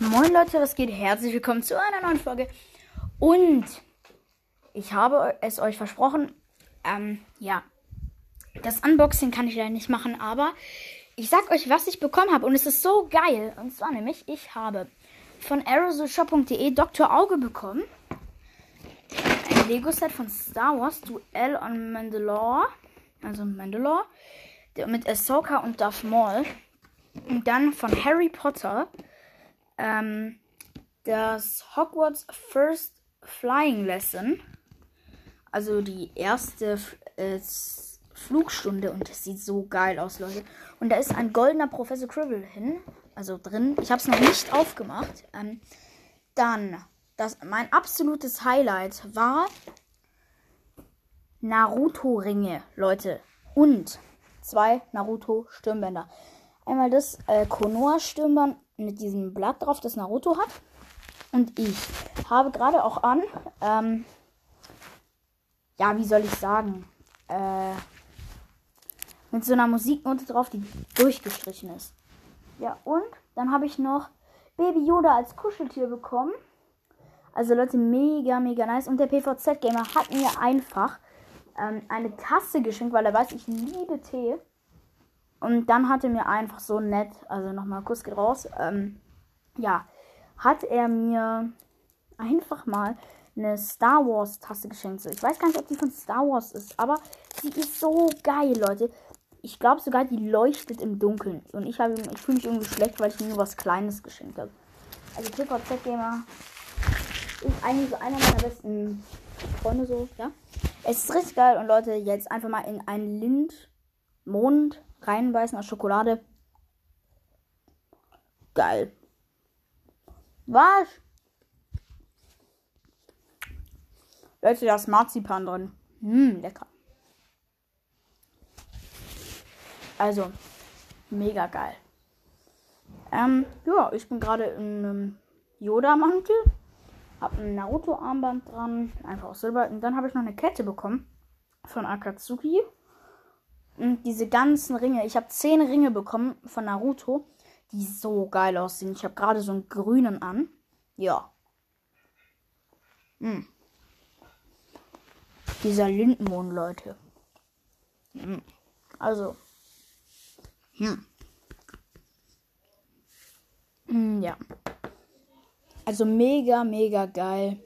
Moin Leute, was geht? Herzlich willkommen zu einer neuen Folge. Und ich habe es euch versprochen, ähm, ja, das Unboxing kann ich leider nicht machen, aber ich sag euch, was ich bekommen habe und es ist so geil. Und zwar nämlich, ich habe von aerosolshop.de Dr. Auge bekommen. Ein Lego-Set von Star Wars, Duell on Mandalore, also Mandalore, mit Ahsoka und Darth Maul. Und dann von Harry Potter ähm, das Hogwarts First Flying Lesson. Also die erste äh, Flugstunde und es sieht so geil aus, Leute. Und da ist ein goldener Professor Cribble hin, also drin. Ich habe es noch nicht aufgemacht. Ähm, dann, das, mein absolutes Highlight war Naruto-Ringe, Leute. Und zwei Naruto-Stirnbänder. Einmal das äh, Konoha-Stirnband mit diesem Blatt drauf, das Naruto hat. Und ich habe gerade auch an, ähm, ja, wie soll ich sagen, äh, mit so einer Musiknote drauf, die durchgestrichen ist. Ja, und dann habe ich noch Baby Yoda als Kuscheltier bekommen. Also Leute, mega, mega nice. Und der PVZ-Gamer hat mir einfach ähm, eine Tasse geschenkt, weil er weiß, ich liebe Tee. Und dann hat er mir einfach so nett, also nochmal Kuss geht raus, ähm, ja, hat er mir einfach mal eine Star Wars Tasse geschenkt. So, ich weiß gar nicht, ob die von Star Wars ist, aber sie ist so geil, Leute. Ich glaube sogar, die leuchtet im Dunkeln. Und ich, habe, ich fühle mich irgendwie schlecht, weil ich mir nur was Kleines geschenkt habe. Also PVZ Gamer ist eigentlich so einer meiner besten Freunde so, ja. Es ist richtig geil und Leute, jetzt einfach mal in einen Lindmond reinbeißen aus Schokolade. Geil. Was? Leute, da ist Marzipan drin. Hm, lecker. Also, mega geil. Ähm, ja, ich bin gerade in einem Yoda-Mantel. Hab ein Naruto-Armband dran. Einfach aus Silber. Und dann habe ich noch eine Kette bekommen. Von Akatsuki. Und diese ganzen Ringe. Ich habe zehn Ringe bekommen von Naruto, die so geil aussehen. Ich habe gerade so einen grünen an. Ja. Hm. Dieser Lindenmond, Leute. Hm. Also. Hm. Hm, ja. Also mega, mega geil.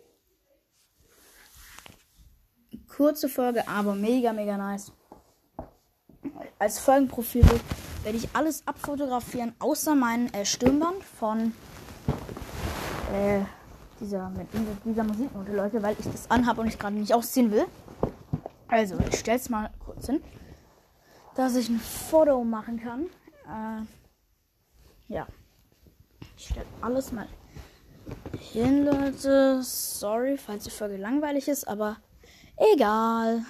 Kurze Folge, aber mega, mega nice als Folgenprofil werde ich alles abfotografieren, außer mein äh, Stirnband von äh, dieser, mit dieser Musiknote, Leute, weil ich das anhabe und ich gerade nicht ausziehen will. Also, ich stelle es mal kurz hin, dass ich ein Foto machen kann. Äh, ja. Ich stelle alles mal hin, Leute. Sorry, falls die Folge langweilig ist, aber egal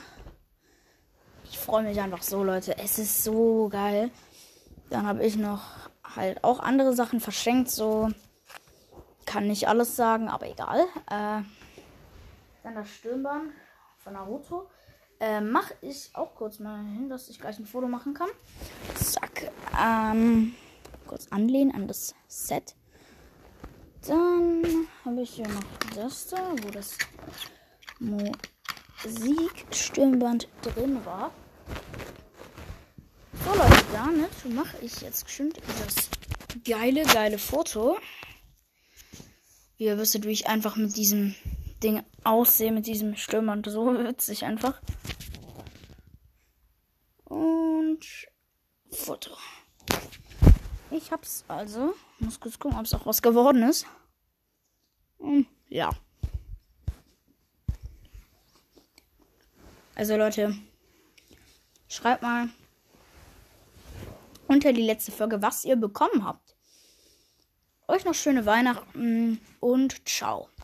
freue mich einfach so, Leute. Es ist so geil. Dann habe ich noch halt auch andere Sachen verschenkt. So kann nicht alles sagen, aber egal. Äh, dann das Stirnband von Naruto. Äh, mache ich auch kurz mal hin, dass ich gleich ein Foto machen kann. Zack. Ähm, kurz anlehnen an das Set. Dann habe ich hier noch das da, wo das Musikstirnband drin war. So Leute, damit mache ich jetzt bestimmt das geile, geile Foto. Wie ihr wisst, wie ich einfach mit diesem Ding aussehe, mit diesem Stürmer und so witzig einfach. Und Foto. Ich hab's also. Muss kurz gucken, ob es auch was geworden ist. Und ja. Also Leute, schreibt mal unter die letzte Folge, was ihr bekommen habt. Euch noch schöne Weihnachten und ciao.